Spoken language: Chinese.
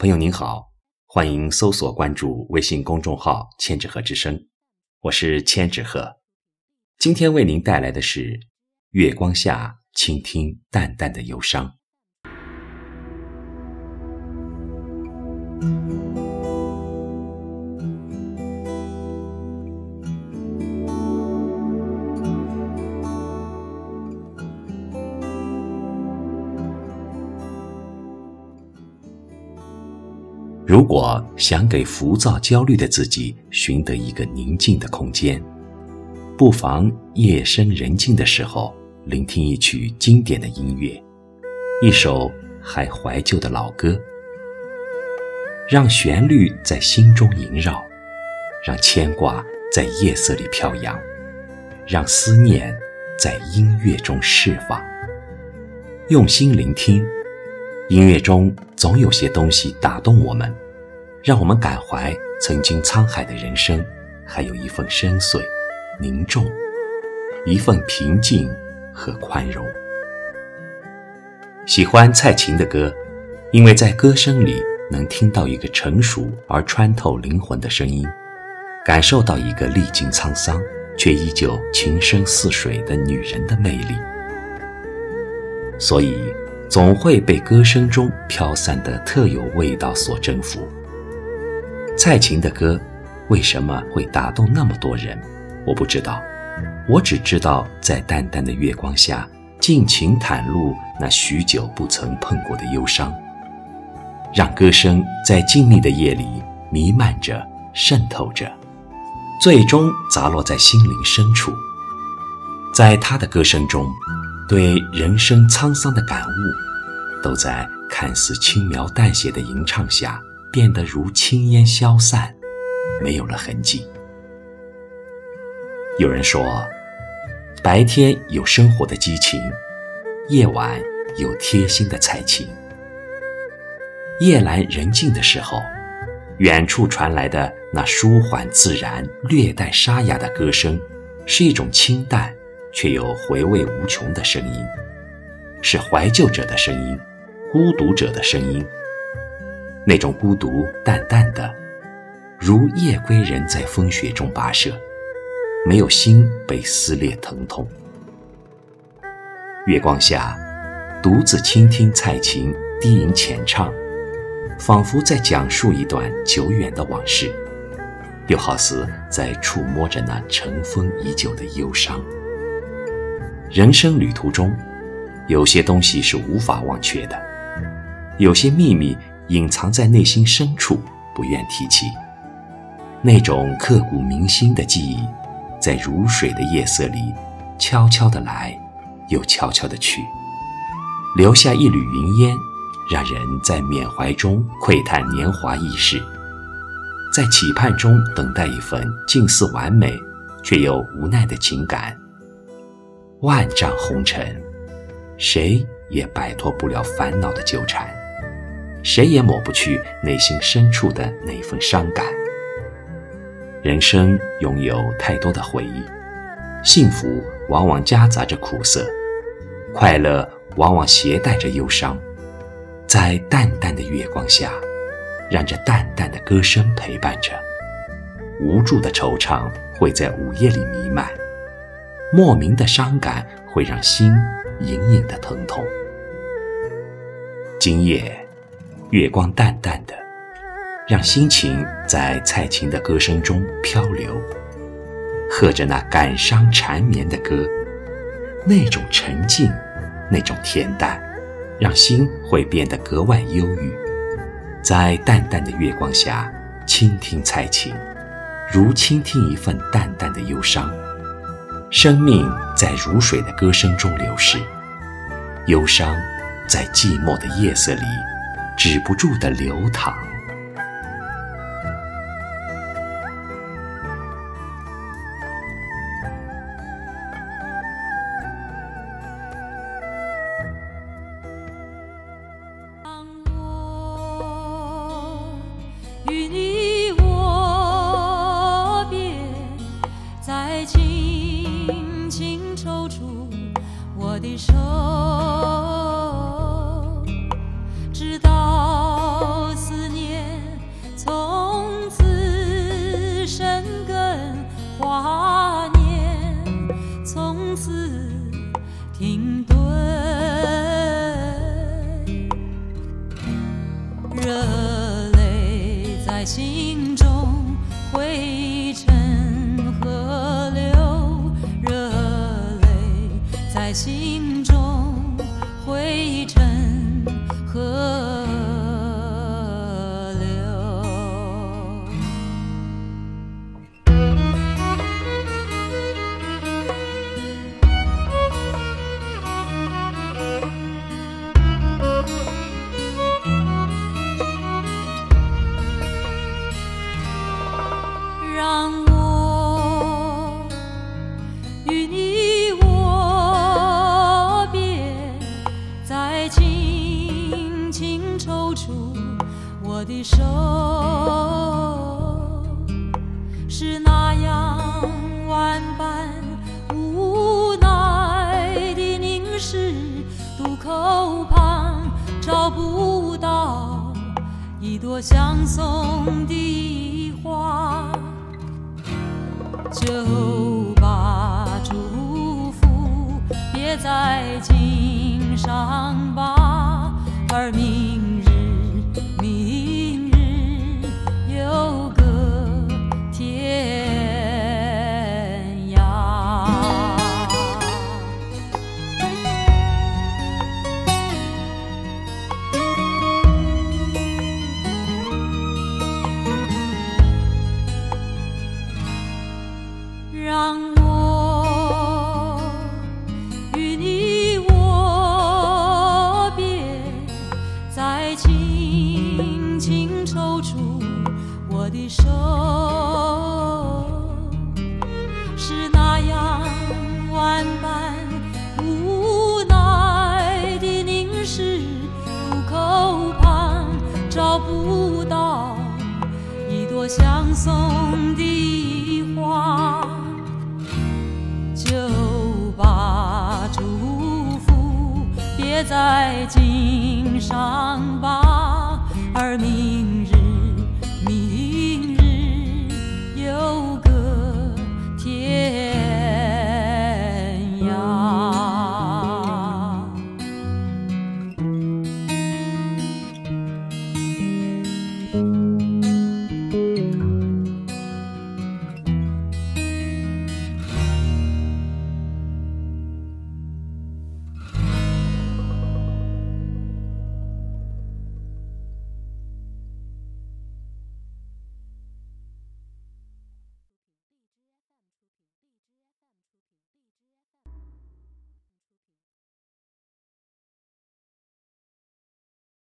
朋友您好，欢迎搜索关注微信公众号“千纸鹤之声”，我是千纸鹤。今天为您带来的是月光下倾听淡淡的忧伤。如果想给浮躁焦虑的自己寻得一个宁静的空间，不妨夜深人静的时候聆听一曲经典的音乐，一首还怀旧的老歌，让旋律在心中萦绕，让牵挂在夜色里飘扬，让思念在音乐中释放。用心聆听。音乐中总有些东西打动我们，让我们感怀曾经沧海的人生，还有一份深邃、凝重，一份平静和宽容。喜欢蔡琴的歌，因为在歌声里能听到一个成熟而穿透灵魂的声音，感受到一个历经沧桑却依旧情深似水的女人的魅力。所以。总会被歌声中飘散的特有味道所征服。蔡琴的歌为什么会打动那么多人？我不知道，我只知道在淡淡的月光下，尽情袒露那许久不曾碰过的忧伤，让歌声在静谧的夜里弥漫着、渗透着，最终砸落在心灵深处。在他的歌声中。对人生沧桑的感悟，都在看似轻描淡写的吟唱下，变得如轻烟消散，没有了痕迹。有人说，白天有生活的激情，夜晚有贴心的才情。夜阑人静的时候，远处传来的那舒缓自然、略带沙哑的歌声，是一种清淡。却又回味无穷的声音，是怀旧者的声音，孤独者的声音。那种孤独淡淡的，如夜归人在风雪中跋涉，没有心被撕裂疼痛。月光下，独自倾听蔡琴低吟浅唱，仿佛在讲述一段久远的往事，又好似在触摸着那尘封已久的忧伤。人生旅途中，有些东西是无法忘却的，有些秘密隐藏在内心深处，不愿提起。那种刻骨铭心的记忆，在如水的夜色里，悄悄地来，又悄悄地去，留下一缕云烟，让人在缅怀中窥探年华易逝，在期盼中等待一份近似完美，却又无奈的情感。万丈红尘，谁也摆脱不了烦恼的纠缠，谁也抹不去内心深处的那份伤感。人生拥有太多的回忆，幸福往往夹杂着苦涩，快乐往往携带着忧伤。在淡淡的月光下，让这淡淡的歌声陪伴着，无助的惆怅会在午夜里弥漫。莫名的伤感会让心隐隐的疼痛。今夜，月光淡淡的，让心情在蔡琴的歌声中漂流，和着那感伤缠绵的歌，那种沉静，那种恬淡，让心会变得格外忧郁。在淡淡的月光下，倾听蔡琴，如倾听一份淡淡的忧伤。生命在如水的歌声中流逝，忧伤在寂寞的夜色里止不住的流淌。我的手直到思念从此生根华年从此停顿热泪在心在心中回忆渡口旁找不到一朵相送的花就把祝福别在京相送的话，就把祝福别再紧。